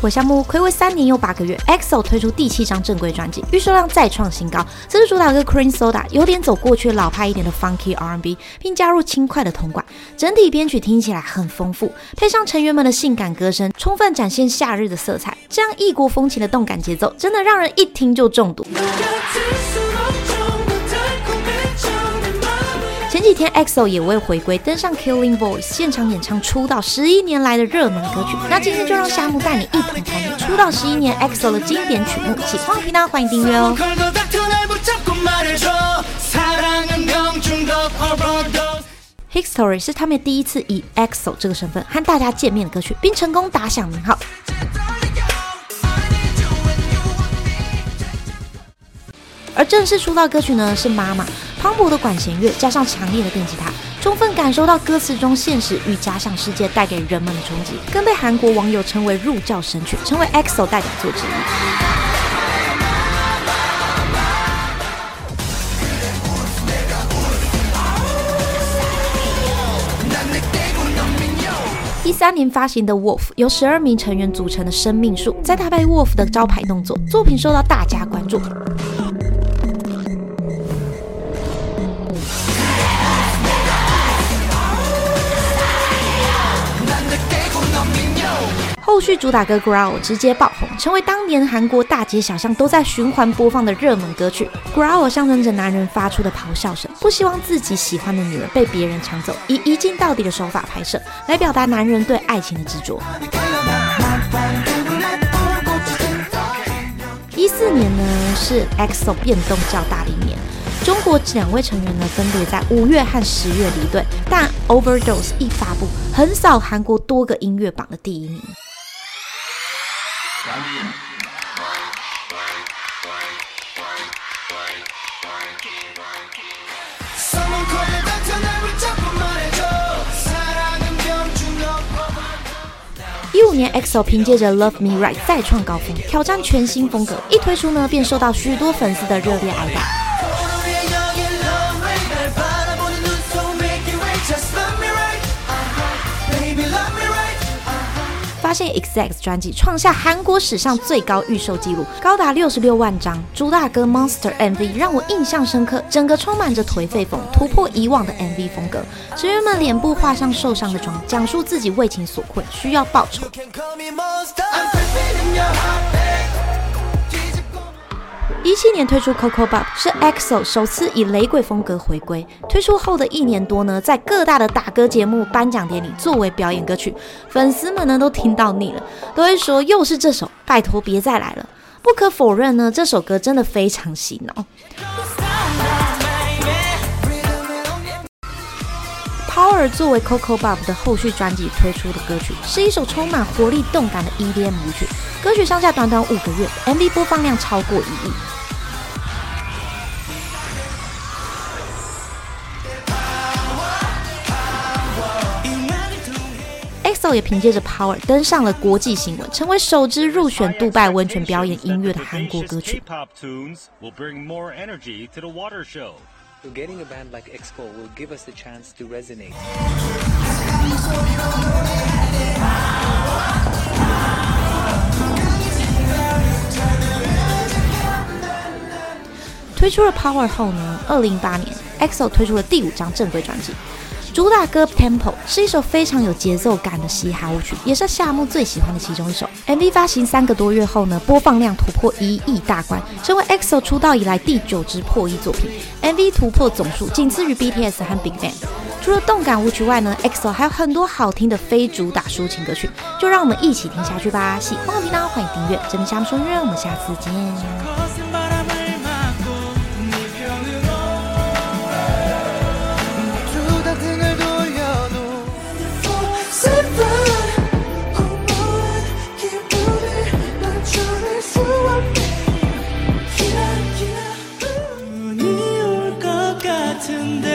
回项目暌违三年又八个月，EXO 推出第七张正规专辑，预售量再创新高。这是主打歌 Cream Soda，有点走过去老派一点的 Funky R&B，并加入轻快的铜管，整体编曲听起来很丰富，配上成员们的性感歌声，充分展现夏日的色彩。这样异国风情的动感节奏，真的让人一听就中毒。几天，EXO 也为回归登上 Killing Voice 现场演唱出道十一年来的热门歌曲。那今天就让夏木带你一同参与出道十一年 EXO 的经典曲目。喜欢频道欢迎订阅哦。History 是他们第一次以 EXO 这个身份和大家见面的歌曲，并成功打响名号。而正式出道歌曲呢是《妈妈》。磅礴的管弦乐加上强烈的电吉他，充分感受到歌词中现实与假想世界带给人们的冲击，更被韩国网友称为入教神曲，成为 EXO 代表作之一。一三年发行的《Wolf》由十二名成员组成的生命树，在搭配 Wolf 的招牌动作，作品受到大家关注。后续主打歌《Growl》直接爆红，成为当年韩国大街小巷都在循环播放的热门歌曲。《Growl》象征着男人发出的咆哮声，不希望自己喜欢的女人被别人抢走，以一镜到底的手法拍摄，来表达男人对爱情的执着。一四年呢是 EXO 变动较大的一年，中国两位成员呢分别在五月和十月离队，但《Overdose》一发布，横扫韩国多个音乐榜的第一名。一五年，EXO 凭借着《Love Me Right》再创高峰，挑战全新风格，一推出呢便受到许多粉丝的热烈爱戴。发现 EXX 专辑创下韩国史上最高预售纪录，高达六十六万张。朱大哥 Monster MV 让我印象深刻，整个充满着颓废风，突破以往的 MV 风格。职员们脸部画上受伤的妆，讲述自己为情所困，需要报仇。一七年推出 Coco Pop 是 EXO 首次以雷鬼风格回归。推出后的一年多呢，在各大的打歌节目、颁奖典礼作为表演歌曲，粉丝们呢都听到腻了，都会说又是这首，拜托别再来了。不可否认呢，这首歌真的非常洗脑。Power 作为 Coco Pop 的后续专辑推出的歌曲，是一首充满活力、动感的 EDM 舞曲。歌曲上架短短五个月，MV 播放量超过一亿。EXO 也凭借着 Power 登上了国际新闻，成为首支入选杜拜温泉表演音乐的韩国歌曲。推出了 Power 后呢，二零一八年，EXO 推出了第五张正规专辑。主打歌《Temple》是一首非常有节奏感的嘻哈舞曲，也是夏目最喜欢的其中一首。MV 发行三个多月后呢，播放量突破一亿大关，成为 EXO 出道以来第九支破亿作品。MV 突破总数仅次于 BTS 和 BigBang。除了动感舞曲外呢，EXO 还有很多好听的非主打抒情歌曲，就让我们一起听下去吧。喜欢的频道欢迎订阅，这里夏目说音乐，我们下次见。天